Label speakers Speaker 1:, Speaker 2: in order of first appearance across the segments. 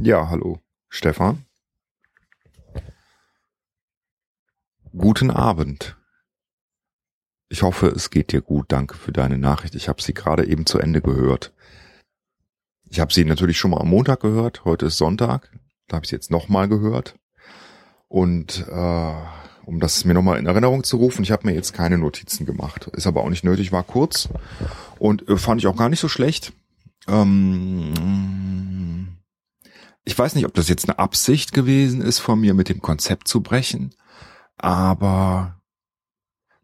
Speaker 1: Ja, hallo, Stefan. Guten Abend. Ich hoffe, es geht dir gut. Danke für deine Nachricht. Ich habe sie gerade eben zu Ende gehört. Ich habe sie natürlich schon mal am Montag gehört. Heute ist Sonntag. Da habe ich sie jetzt nochmal gehört. Und äh, um das mir nochmal in Erinnerung zu rufen, ich habe mir jetzt keine Notizen gemacht. Ist aber auch nicht nötig, war kurz. Und äh, fand ich auch gar nicht so schlecht. Ähm, ich weiß nicht, ob das jetzt eine Absicht gewesen ist von mir, mit dem Konzept zu brechen, aber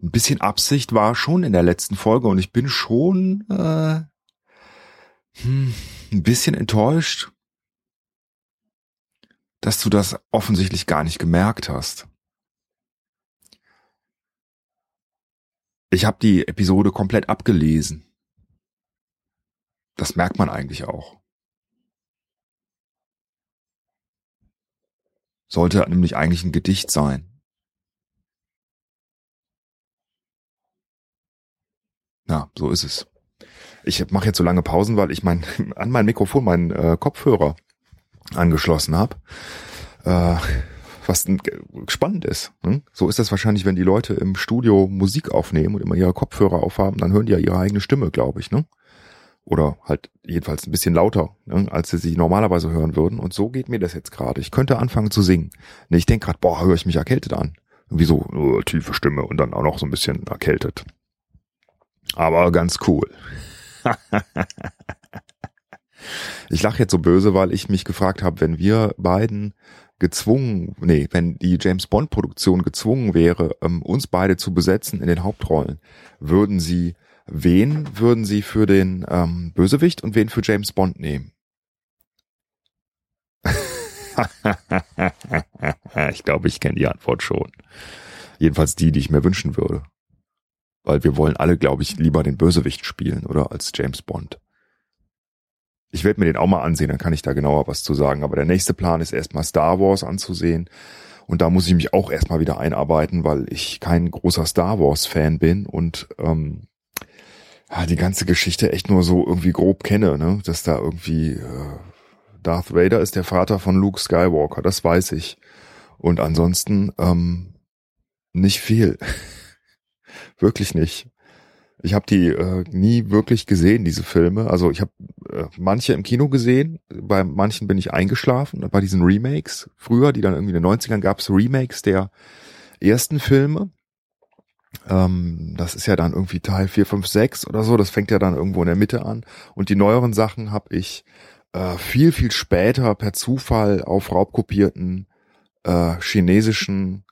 Speaker 1: ein bisschen Absicht war schon in der letzten Folge und ich bin schon äh, hm, ein bisschen enttäuscht, dass du das offensichtlich gar nicht gemerkt hast. Ich habe die Episode komplett abgelesen. Das merkt man eigentlich auch. Sollte nämlich eigentlich ein Gedicht sein. Ja, so ist es. Ich mache jetzt so lange Pausen, weil ich mein, an mein Mikrofon meinen äh, Kopfhörer angeschlossen habe. Äh, was spannend ist. Hm? So ist das wahrscheinlich, wenn die Leute im Studio Musik aufnehmen und immer ihre Kopfhörer aufhaben, dann hören die ja ihre eigene Stimme, glaube ich. Ne? Oder halt jedenfalls ein bisschen lauter, ne, als sie sich normalerweise hören würden. Und so geht mir das jetzt gerade. Ich könnte anfangen zu singen. Ne, ich denke gerade, boah, höre ich mich erkältet an. Irgendwie so oh, tiefe Stimme und dann auch noch so ein bisschen erkältet. Aber ganz cool. ich lache jetzt so böse, weil ich mich gefragt habe, wenn wir beiden gezwungen, nee, wenn die James Bond Produktion gezwungen wäre, ähm, uns beide zu besetzen in den Hauptrollen, würden sie wen würden Sie für den ähm, Bösewicht und wen für James Bond nehmen? ich glaube, ich kenne die Antwort schon. Jedenfalls die, die ich mir wünschen würde. Weil wir wollen alle, glaube ich, lieber den Bösewicht spielen oder als James Bond. Ich werde mir den auch mal ansehen, dann kann ich da genauer was zu sagen. Aber der nächste Plan ist erstmal Star Wars anzusehen. Und da muss ich mich auch erstmal wieder einarbeiten, weil ich kein großer Star Wars-Fan bin und ähm, ja, die ganze Geschichte echt nur so irgendwie grob kenne, ne? Dass da irgendwie äh, Darth Vader ist der Vater von Luke Skywalker, das weiß ich. Und ansonsten ähm, nicht viel. wirklich nicht. Ich habe die äh, nie wirklich gesehen, diese Filme. Also ich habe äh, manche im Kino gesehen, bei manchen bin ich eingeschlafen, bei diesen Remakes. Früher, die dann irgendwie in den 90ern gab es Remakes der ersten Filme. Ähm, das ist ja dann irgendwie Teil 4, 5, 6 oder so. Das fängt ja dann irgendwo in der Mitte an. Und die neueren Sachen habe ich äh, viel, viel später per Zufall auf raubkopierten äh, chinesischen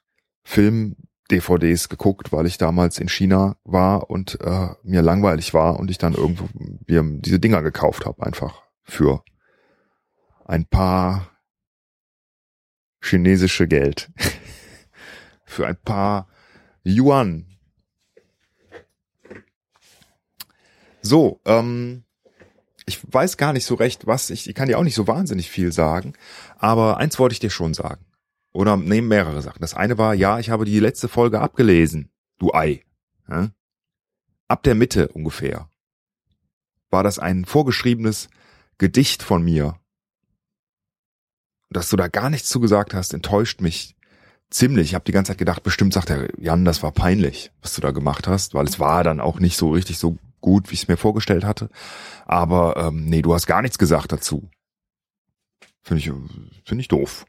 Speaker 1: Film-DVDs geguckt, weil ich damals in China war und äh, mir langweilig war und ich dann irgendwo mir diese Dinger gekauft habe, einfach für ein paar chinesische Geld. für ein paar Yuan, So, ähm, ich weiß gar nicht so recht, was ich, ich kann dir auch nicht so wahnsinnig viel sagen, aber eins wollte ich dir schon sagen. Oder nehmen mehrere Sachen. Das eine war, ja, ich habe die letzte Folge abgelesen, du Ei. Ja? Ab der Mitte ungefähr war das ein vorgeschriebenes Gedicht von mir. Dass du da gar nichts zugesagt hast, enttäuscht mich ziemlich. Ich habe die ganze Zeit gedacht, bestimmt sagt der Jan, das war peinlich, was du da gemacht hast, weil es war dann auch nicht so richtig so gut, wie ich es mir vorgestellt hatte. Aber ähm, nee, du hast gar nichts gesagt dazu. Finde ich, finde ich doof.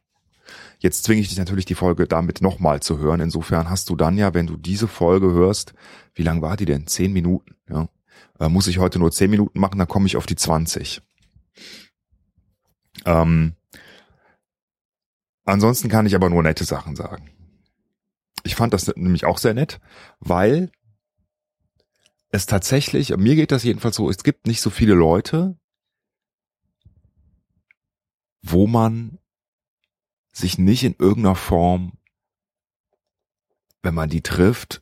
Speaker 1: Jetzt zwinge ich dich natürlich, die Folge damit nochmal zu hören. Insofern hast du dann ja, wenn du diese Folge hörst, wie lang war die denn? Zehn Minuten. Ja? Äh, muss ich heute nur zehn Minuten machen, dann komme ich auf die 20. Ähm, ansonsten kann ich aber nur nette Sachen sagen. Ich fand das nämlich auch sehr nett, weil es tatsächlich, mir geht das jedenfalls so, es gibt nicht so viele Leute, wo man sich nicht in irgendeiner Form, wenn man die trifft,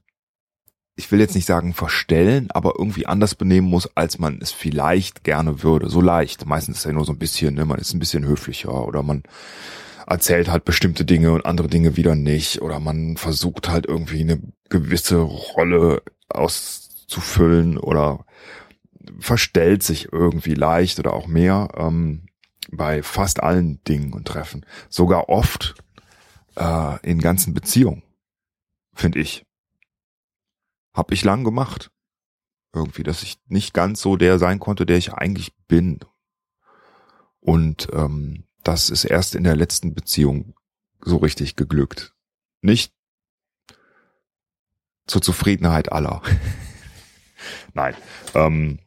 Speaker 1: ich will jetzt nicht sagen verstellen, aber irgendwie anders benehmen muss, als man es vielleicht gerne würde. So leicht. Meistens ist ja nur so ein bisschen, ne, man ist ein bisschen höflicher oder man erzählt halt bestimmte Dinge und andere Dinge wieder nicht oder man versucht halt irgendwie eine gewisse Rolle aus zu füllen oder verstellt sich irgendwie leicht oder auch mehr. Ähm, bei fast allen Dingen und Treffen. Sogar oft äh, in ganzen Beziehungen, finde ich. Hab ich lang gemacht. Irgendwie, dass ich nicht ganz so der sein konnte, der ich eigentlich bin. Und ähm, das ist erst in der letzten Beziehung so richtig geglückt. Nicht zur Zufriedenheit aller. Nein. Ähm,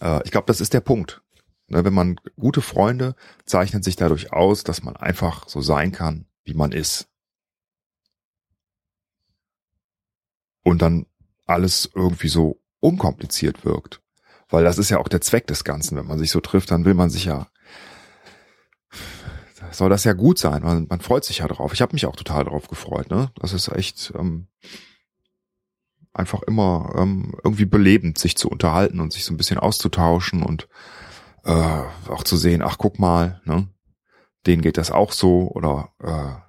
Speaker 1: äh, ich glaube, das ist der Punkt. Ne, wenn man gute Freunde zeichnen sich dadurch aus, dass man einfach so sein kann, wie man ist. Und dann alles irgendwie so unkompliziert wirkt. Weil das ist ja auch der Zweck des Ganzen. Wenn man sich so trifft, dann will man sich ja, soll das ja gut sein. Man, man freut sich ja drauf. Ich habe mich auch total drauf gefreut. Ne? Das ist echt ähm, einfach immer ähm, irgendwie belebend, sich zu unterhalten und sich so ein bisschen auszutauschen und äh, auch zu sehen, ach guck mal, ne, denen geht das auch so oder äh,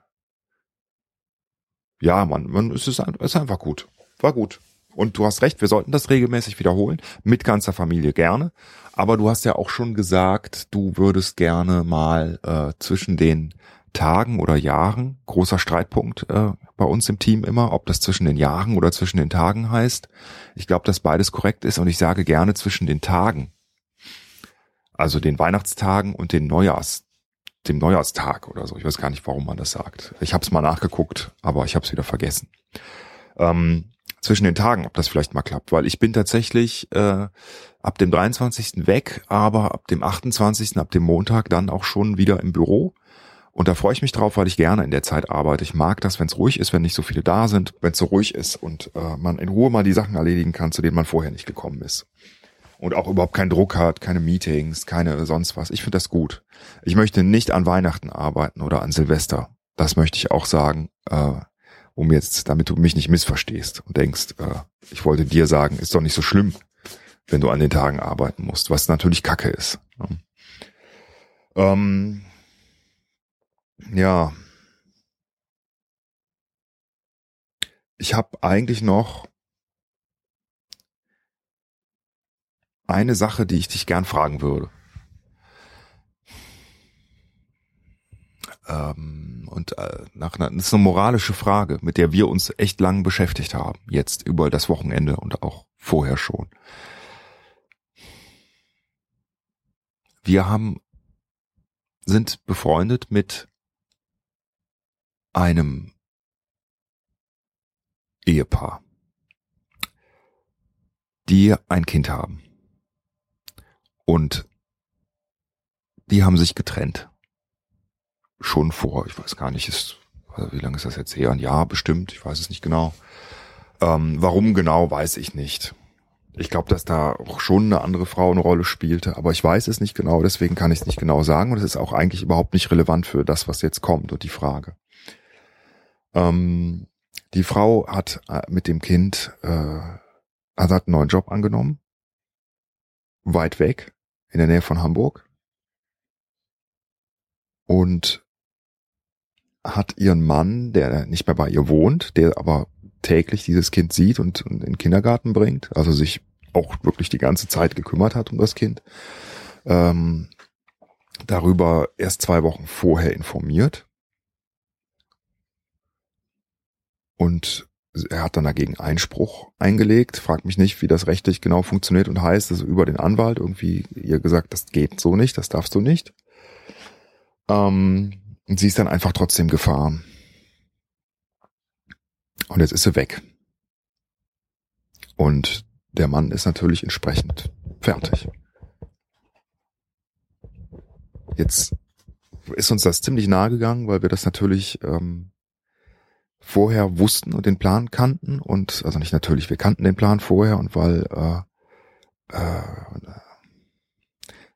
Speaker 1: ja, man, man es ist, ist einfach gut, war gut. Und du hast recht, wir sollten das regelmäßig wiederholen, mit ganzer Familie gerne. Aber du hast ja auch schon gesagt, du würdest gerne mal äh, zwischen den Tagen oder Jahren, großer Streitpunkt äh, bei uns im Team immer, ob das zwischen den Jahren oder zwischen den Tagen heißt. Ich glaube, dass beides korrekt ist und ich sage gerne zwischen den Tagen, also den Weihnachtstagen und den Neujahrs, dem Neujahrstag oder so. Ich weiß gar nicht, warum man das sagt. Ich habe es mal nachgeguckt, aber ich habe es wieder vergessen. Ähm, zwischen den Tagen, ob das vielleicht mal klappt, weil ich bin tatsächlich äh, ab dem 23. weg, aber ab dem 28., ab dem Montag dann auch schon wieder im Büro. Und da freue ich mich drauf, weil ich gerne in der Zeit arbeite. Ich mag das, wenn es ruhig ist, wenn nicht so viele da sind, wenn es so ruhig ist und äh, man in Ruhe mal die Sachen erledigen kann, zu denen man vorher nicht gekommen ist und auch überhaupt keinen Druck hat, keine Meetings, keine sonst was. Ich finde das gut. Ich möchte nicht an Weihnachten arbeiten oder an Silvester. Das möchte ich auch sagen, äh, um jetzt, damit du mich nicht missverstehst und denkst, äh, ich wollte dir sagen, ist doch nicht so schlimm, wenn du an den Tagen arbeiten musst, was natürlich Kacke ist. Ne? Ähm, ja. Ich habe eigentlich noch eine Sache, die ich dich gern fragen würde. Ähm, und äh, nach einer, das ist eine moralische Frage, mit der wir uns echt lang beschäftigt haben, jetzt über das Wochenende und auch vorher schon. Wir haben, sind befreundet mit einem Ehepaar, die ein Kind haben. Und die haben sich getrennt. Schon vor, ich weiß gar nicht, ist, wie lange ist das jetzt her? Ein Jahr bestimmt, ich weiß es nicht genau. Ähm, warum genau, weiß ich nicht. Ich glaube, dass da auch schon eine andere Frau eine Rolle spielte, aber ich weiß es nicht genau, deswegen kann ich es nicht genau sagen und es ist auch eigentlich überhaupt nicht relevant für das, was jetzt kommt und die Frage. Ähm, die Frau hat äh, mit dem Kind, äh, also hat einen neuen Job angenommen, weit weg, in der Nähe von Hamburg und hat ihren Mann, der nicht mehr bei ihr wohnt, der aber täglich dieses Kind sieht und, und in den Kindergarten bringt, also sich auch wirklich die ganze Zeit gekümmert hat um das Kind, ähm, darüber erst zwei Wochen vorher informiert. Und er hat dann dagegen Einspruch eingelegt, fragt mich nicht, wie das rechtlich genau funktioniert und heißt, also über den Anwalt irgendwie ihr gesagt, das geht so nicht, das darfst du nicht. Ähm, und sie ist dann einfach trotzdem gefahren. Und jetzt ist sie weg. Und der Mann ist natürlich entsprechend fertig. Jetzt ist uns das ziemlich nahe gegangen, weil wir das natürlich ähm, vorher wussten und den Plan kannten und also nicht natürlich, wir kannten den Plan vorher und weil äh, äh,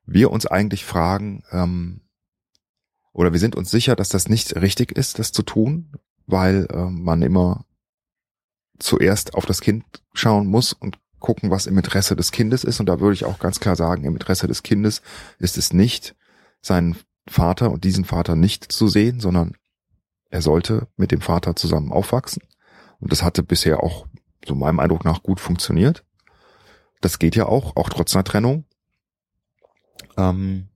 Speaker 1: wir uns eigentlich fragen ähm, oder wir sind uns sicher, dass das nicht richtig ist, das zu tun, weil äh, man immer zuerst auf das Kind schauen muss und gucken, was im Interesse des Kindes ist. Und da würde ich auch ganz klar sagen, im Interesse des Kindes ist es nicht, seinen Vater und diesen Vater nicht zu sehen, sondern er sollte mit dem Vater zusammen aufwachsen. Und das hatte bisher auch, so meinem Eindruck nach, gut funktioniert. Das geht ja auch, auch trotz einer Trennung. Ähm,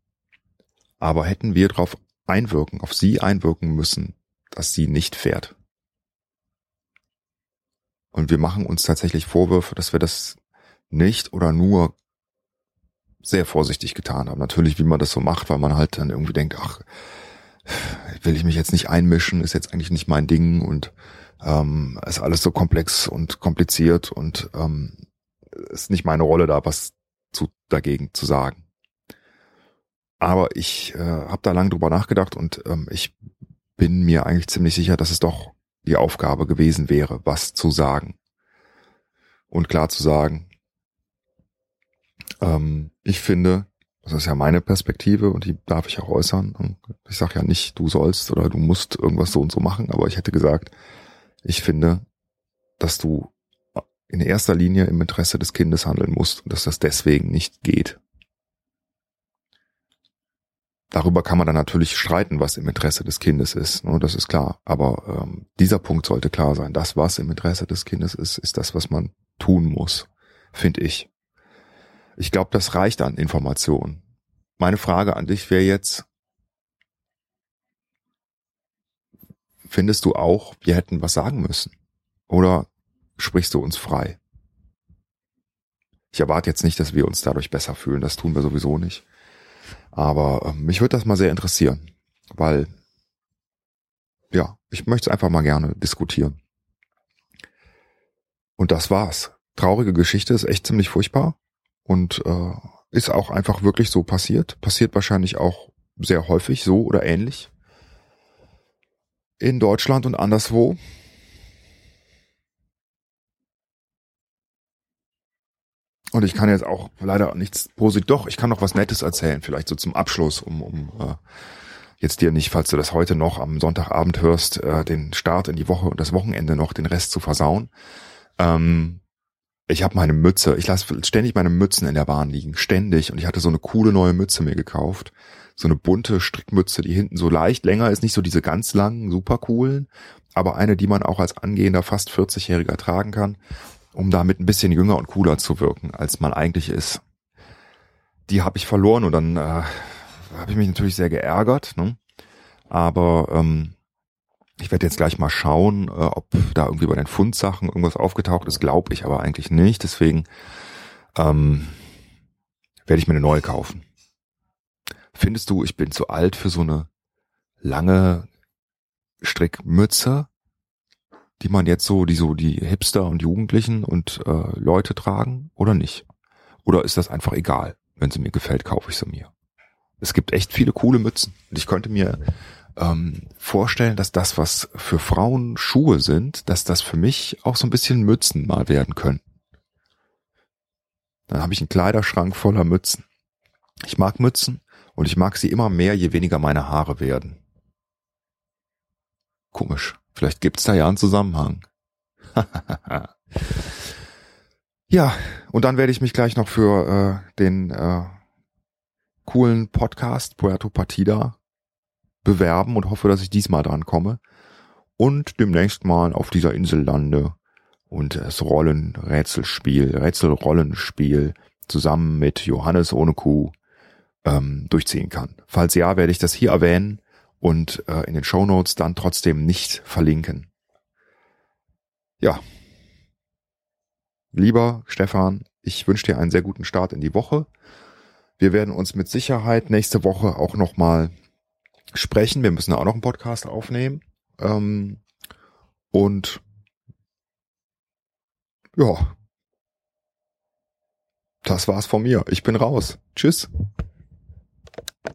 Speaker 1: Aber hätten wir darauf einwirken, auf sie einwirken müssen, dass sie nicht fährt. Und wir machen uns tatsächlich Vorwürfe, dass wir das nicht oder nur sehr vorsichtig getan haben. Natürlich, wie man das so macht, weil man halt dann irgendwie denkt, ach, will ich mich jetzt nicht einmischen, ist jetzt eigentlich nicht mein Ding und ähm, ist alles so komplex und kompliziert und ähm, ist nicht meine Rolle da, was zu, dagegen zu sagen. Aber ich äh, habe da lange drüber nachgedacht und ähm, ich bin mir eigentlich ziemlich sicher, dass es doch die Aufgabe gewesen wäre, was zu sagen. Und klar zu sagen, ähm, ich finde, das ist ja meine Perspektive und die darf ich auch äußern. Ich sage ja nicht, du sollst oder du musst irgendwas so und so machen, aber ich hätte gesagt, ich finde, dass du in erster Linie im Interesse des Kindes handeln musst und dass das deswegen nicht geht. Darüber kann man dann natürlich streiten, was im Interesse des Kindes ist. Ne? Das ist klar. Aber ähm, dieser Punkt sollte klar sein. Das, was im Interesse des Kindes ist, ist das, was man tun muss, finde ich. Ich glaube, das reicht an Informationen. Meine Frage an dich wäre jetzt, findest du auch, wir hätten was sagen müssen? Oder sprichst du uns frei? Ich erwarte jetzt nicht, dass wir uns dadurch besser fühlen. Das tun wir sowieso nicht. Aber äh, mich würde das mal sehr interessieren, weil ja, ich möchte es einfach mal gerne diskutieren. Und das war's. Traurige Geschichte ist echt ziemlich furchtbar und äh, ist auch einfach wirklich so passiert. Passiert wahrscheinlich auch sehr häufig so oder ähnlich in Deutschland und anderswo. Und ich kann jetzt auch leider nichts positiv. Doch, ich kann noch was Nettes erzählen, vielleicht so zum Abschluss, um, um äh, jetzt dir nicht, falls du das heute noch am Sonntagabend hörst, äh, den Start in die Woche und das Wochenende noch den Rest zu versauen. Ähm, ich habe meine Mütze, ich lasse ständig meine Mützen in der Bahn liegen, ständig. Und ich hatte so eine coole neue Mütze mir gekauft. So eine bunte Strickmütze, die hinten so leicht länger ist, nicht so diese ganz langen, super coolen, aber eine, die man auch als angehender, fast 40-Jähriger tragen kann um damit ein bisschen jünger und cooler zu wirken, als man eigentlich ist. Die habe ich verloren und dann äh, habe ich mich natürlich sehr geärgert. Ne? Aber ähm, ich werde jetzt gleich mal schauen, äh, ob da irgendwie bei den Fundsachen irgendwas aufgetaucht ist. Glaube ich aber eigentlich nicht. Deswegen ähm, werde ich mir eine neue kaufen. Findest du, ich bin zu alt für so eine lange Strickmütze? die man jetzt so, die so die Hipster und Jugendlichen und äh, Leute tragen oder nicht? Oder ist das einfach egal? Wenn sie mir gefällt, kaufe ich sie mir. Es gibt echt viele coole Mützen. Und ich könnte mir ähm, vorstellen, dass das, was für Frauen Schuhe sind, dass das für mich auch so ein bisschen Mützen mal werden können. Dann habe ich einen Kleiderschrank voller Mützen. Ich mag Mützen und ich mag sie immer mehr, je weniger meine Haare werden. Komisch. Vielleicht gibt's da ja einen Zusammenhang. ja, und dann werde ich mich gleich noch für äh, den äh, coolen Podcast Puerto Partida bewerben und hoffe, dass ich diesmal dran komme und demnächst mal auf dieser Insel lande und das Rollenrätselspiel, Rätselrollenspiel zusammen mit Johannes ohne Kuh ähm, durchziehen kann. Falls ja, werde ich das hier erwähnen und äh, in den Show Notes dann trotzdem nicht verlinken. Ja. Lieber Stefan, ich wünsche dir einen sehr guten Start in die Woche. Wir werden uns mit Sicherheit nächste Woche auch nochmal sprechen. Wir müssen auch noch einen Podcast aufnehmen. Ähm, und ja, das war's von mir. Ich bin raus. Tschüss.